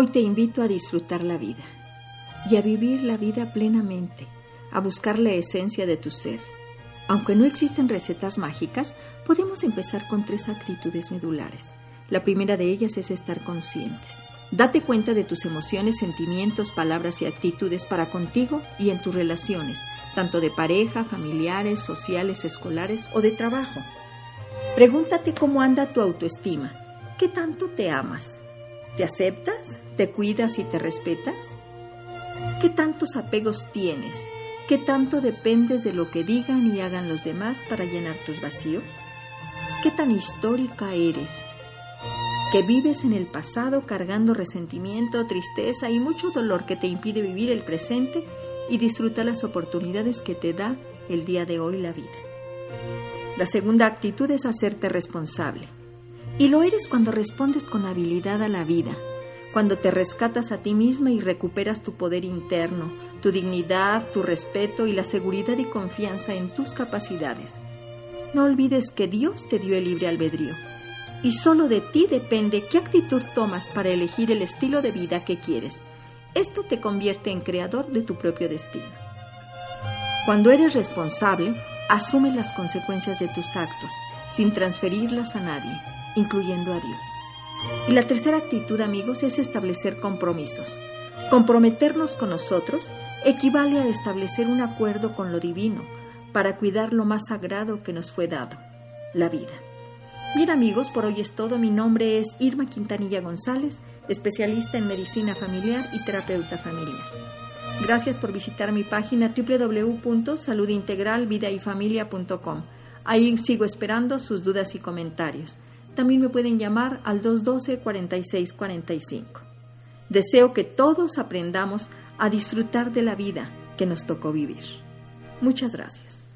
Hoy te invito a disfrutar la vida y a vivir la vida plenamente, a buscar la esencia de tu ser. Aunque no existen recetas mágicas, podemos empezar con tres actitudes medulares. La primera de ellas es estar conscientes. Date cuenta de tus emociones, sentimientos, palabras y actitudes para contigo y en tus relaciones, tanto de pareja, familiares, sociales, escolares o de trabajo. Pregúntate cómo anda tu autoestima. ¿Qué tanto te amas? ¿Te aceptas? ¿Te cuidas y te respetas? ¿Qué tantos apegos tienes? ¿Qué tanto dependes de lo que digan y hagan los demás para llenar tus vacíos? ¿Qué tan histórica eres? ¿Que vives en el pasado cargando resentimiento, tristeza y mucho dolor que te impide vivir el presente y disfrutar las oportunidades que te da el día de hoy la vida? La segunda actitud es hacerte responsable. Y lo eres cuando respondes con habilidad a la vida, cuando te rescatas a ti misma y recuperas tu poder interno, tu dignidad, tu respeto y la seguridad y confianza en tus capacidades. No olvides que Dios te dio el libre albedrío y solo de ti depende qué actitud tomas para elegir el estilo de vida que quieres. Esto te convierte en creador de tu propio destino. Cuando eres responsable, asume las consecuencias de tus actos sin transferirlas a nadie, incluyendo a Dios. Y la tercera actitud, amigos, es establecer compromisos. Comprometernos con nosotros equivale a establecer un acuerdo con lo divino para cuidar lo más sagrado que nos fue dado, la vida. Bien amigos, por hoy es todo. Mi nombre es Irma Quintanilla González, especialista en medicina familiar y terapeuta familiar. Gracias por visitar mi página www.saludintegralvidayfamilia.com. Ahí sigo esperando sus dudas y comentarios. También me pueden llamar al 212-4645. Deseo que todos aprendamos a disfrutar de la vida que nos tocó vivir. Muchas gracias.